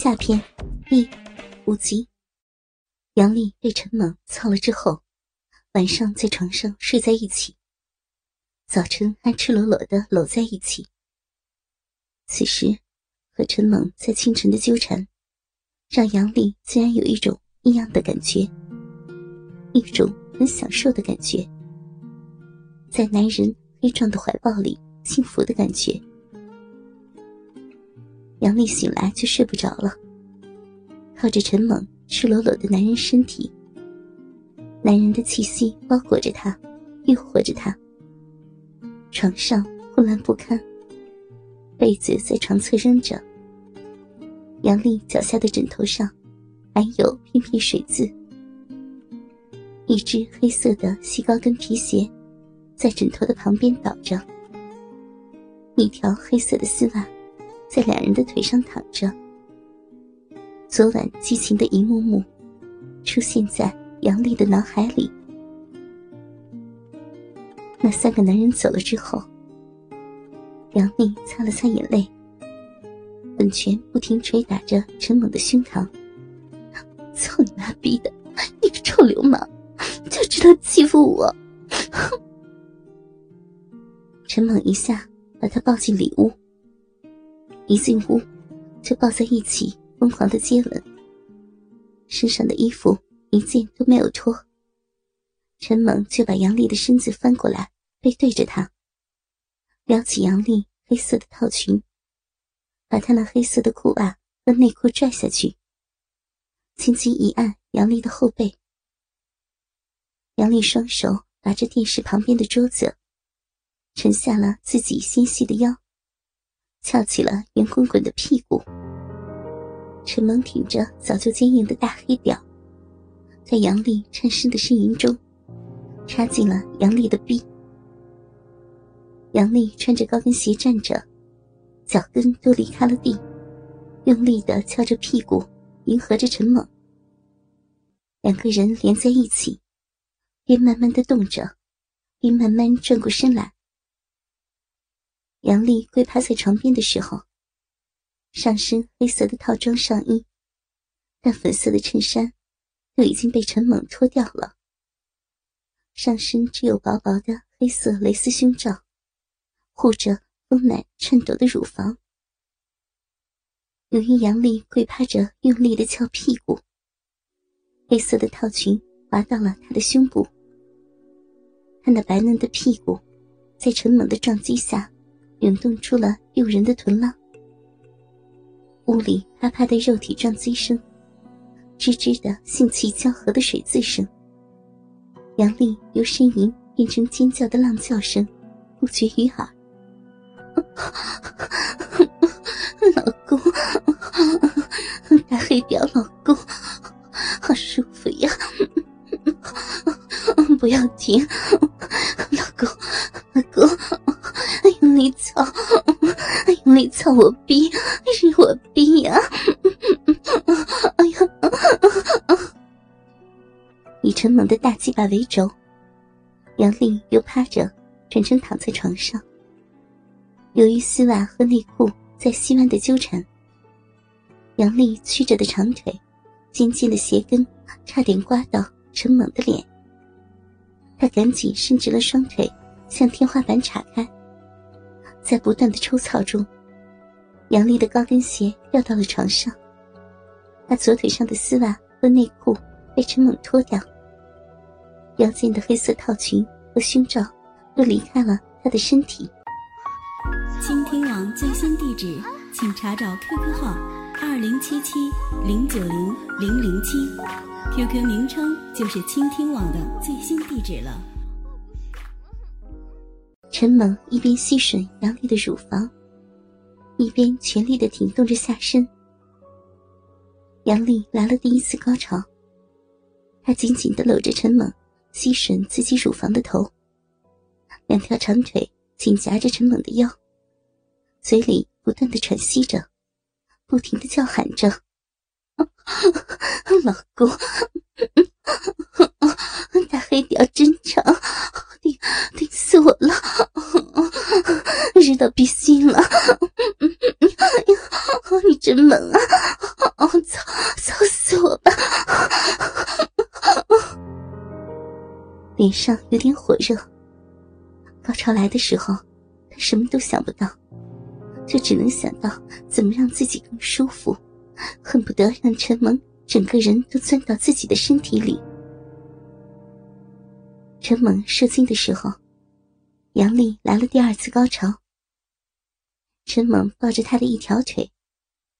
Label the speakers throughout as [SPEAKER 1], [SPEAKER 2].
[SPEAKER 1] 下篇一五集，杨丽被陈猛操了之后，晚上在床上睡在一起，早晨还赤裸裸的搂在一起。此时和陈猛在清晨的纠缠，让杨丽竟然有一种异样的感觉，一种很享受的感觉，在男人黑壮的怀抱里幸福的感觉。杨丽醒来就睡不着了，靠着陈猛赤裸裸的男人身体，男人的气息包裹着她，诱惑着她。床上混乱不堪，被子在床侧扔着，杨丽脚下的枕头上还有片片水渍，一只黑色的细高跟皮鞋在枕头的旁边倒着，一条黑色的丝袜。在两人的腿上躺着，昨晚激情的一幕幕，出现在杨丽的脑海里。那三个男人走了之后，杨丽擦了擦眼泪，本拳不停捶打着陈猛的胸膛。操你妈逼的，你个臭流氓，就知道欺负我！哼 陈猛一下把他抱进里屋。一进屋，就抱在一起，疯狂的接吻。身上的衣服一件都没有脱。陈猛就把杨丽的身子翻过来，背对着她，撩起杨丽黑色的套裙，把她那黑色的裤袜和内裤拽下去，轻轻一按杨丽的后背。杨丽双手拿着电视旁边的桌子，沉下了自己纤细的腰。翘起了圆滚滚的屁股，陈猛挺着早就坚硬的大黑屌，在杨丽颤声的呻吟中，插进了杨丽的臂。杨丽穿着高跟鞋站着，脚跟都离开了地，用力的翘着屁股，迎合着陈猛。两个人连在一起，边慢慢的动着，边慢慢转过身来。杨丽跪趴在床边的时候，上身黑色的套装上衣，淡粉色的衬衫，都已经被陈猛脱掉了。上身只有薄薄的黑色蕾丝胸罩，护着丰满颤抖的乳房。由于杨丽跪趴着用力的翘屁股，黑色的套裙滑到了她的胸部，她那白嫩的屁股，在陈猛的撞击下。涌动出了诱人的臀浪，屋里啪啪的肉体撞击声，吱吱的性气交合的水渍声。杨丽由呻吟变成尖叫的浪叫声，不绝于耳。老公，大黑屌，老公，好舒服呀！不要停，用力操我逼，是我逼呀！哎呀！以陈猛的大鸡巴为轴，杨丽又趴着，转身躺在床上。由于丝袜和内裤在细弯的纠缠，杨丽曲着的长腿，尖尖的鞋跟差点刮到陈猛的脸。他赶紧伸直了双腿，向天花板岔开。在不断的抽操中，杨丽的高跟鞋掉到了床上。她左腿上的丝袜和内裤被陈猛脱掉，腰间的黑色套裙和胸罩都离开了她的身体。
[SPEAKER 2] 倾听网最新地址，请查找 QQ 号二零七七零九零零零七，QQ 名称就是倾听网的最新地址了。
[SPEAKER 1] 陈猛一边吸吮杨丽的乳房，一边全力的挺动着下身。杨丽来了第一次高潮，她紧紧的搂着陈猛，吸吮自己乳房的头，两条长腿紧夹着陈猛的腰，嘴里不断的喘息着，不停的叫喊着：“老公，大黑屌真长。”顶顶死我了，热到鼻心了！哎呀，你真猛啊！操，操死我吧！脸上有点火热。高潮来的时候，他什么都想不到，就只能想到怎么让自己更舒服，恨不得让陈萌整个人都钻到自己的身体里。陈猛射精的时候，杨丽来了第二次高潮。陈猛抱着她的一条腿，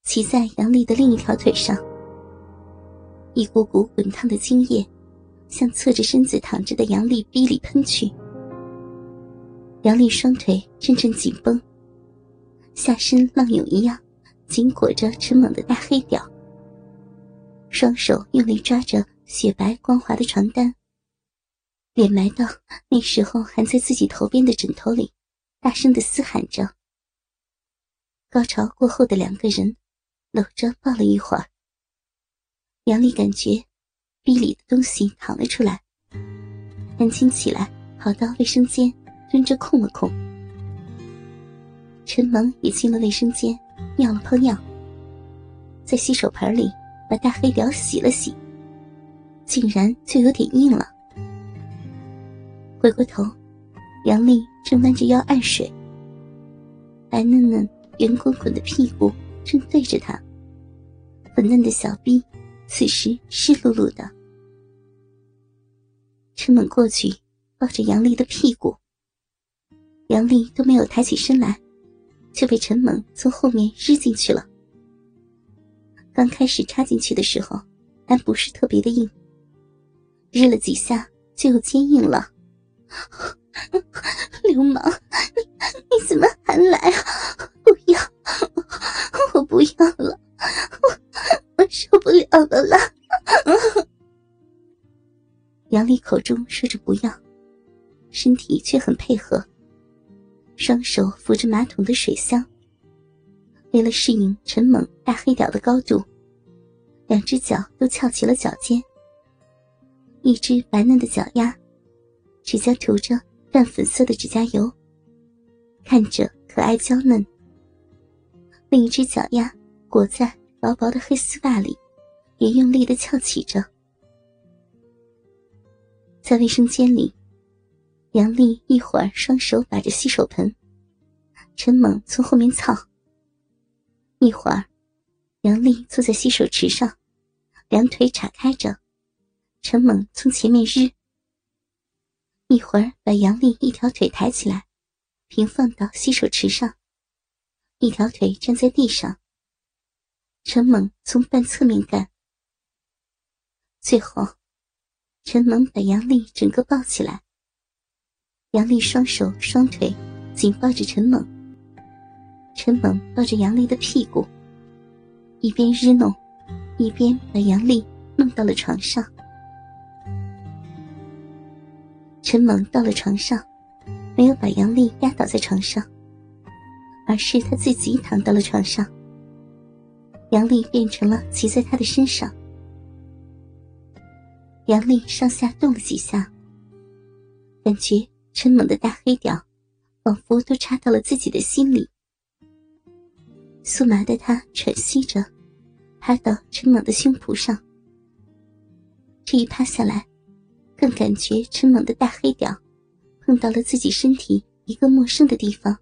[SPEAKER 1] 骑在杨丽的另一条腿上，一股股滚烫的精液向侧着身子躺着的杨丽逼里喷去。杨丽双腿阵阵紧绷，下身浪涌一样紧裹着陈猛的大黑屌，双手用力抓着雪白光滑的床单。脸埋到那时候还在自己头边的枕头里，大声的嘶喊着。高潮过后的两个人搂着抱了一会儿，杨丽感觉逼里的东西淌了出来，赶紧起来跑到卫生间蹲着控了控。陈萌也进了卫生间，尿了泡尿，在洗手盆里把大黑屌洗了洗，竟然就有点硬了。回过头，杨丽正弯着腰按水，白嫩嫩、圆滚滚的屁股正对着他，粉嫩的小臂此时湿漉漉的。陈猛过去抱着杨丽的屁股，杨丽都没有抬起身来，就被陈猛从后面日进去了。刚开始插进去的时候还不是特别的硬，日了几下就又坚硬了。流氓，口中说着不要，身体却很配合，双手扶着马桶的水箱。为了适应陈猛大黑屌的高度，两只脚都翘起了脚尖，一只白嫩的脚丫。指甲涂着淡粉色的指甲油，看着可爱娇嫩。另一只脚丫裹在薄薄的黑丝袜里，也用力的翘起着。在卫生间里，杨丽一会儿双手把着洗手盆，陈猛从后面操；一会儿，杨丽坐在洗手池上，两腿岔开着，陈猛从前面日。一会儿，把杨丽一条腿抬起来，平放到洗手池上，一条腿站在地上。陈猛从半侧面干。最后，陈猛把杨丽整个抱起来。杨丽双手双腿紧抱着陈猛，陈猛抱着杨丽的屁股，一边日弄，一边把杨丽弄到了床上。陈猛到了床上，没有把杨丽压倒在床上，而是他自己躺到了床上。杨丽变成了骑在他的身上。杨丽上下动了几下，感觉陈猛的大黑屌仿佛都插到了自己的心里。酥麻的他喘息着，趴到陈猛的胸脯上。这一趴下来。更感觉陈猛的大黑屌碰到了自己身体一个陌生的地方，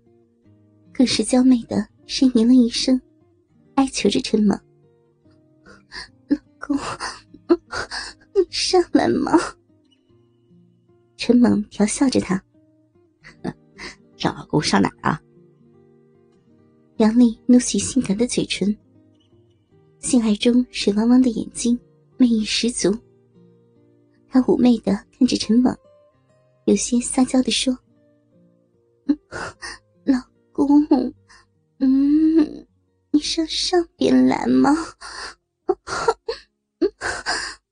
[SPEAKER 1] 更是娇媚的呻吟了一声，哀求着陈猛：“ 老公，上来嘛！” 陈猛调笑着他：“
[SPEAKER 3] 让老公上哪啊？”
[SPEAKER 1] 杨丽努起性感的嘴唇，性爱中水汪汪的眼睛，魅力十足。她妩媚的看着陈猛，有些撒娇的说：“老公，嗯，你上上边来吗？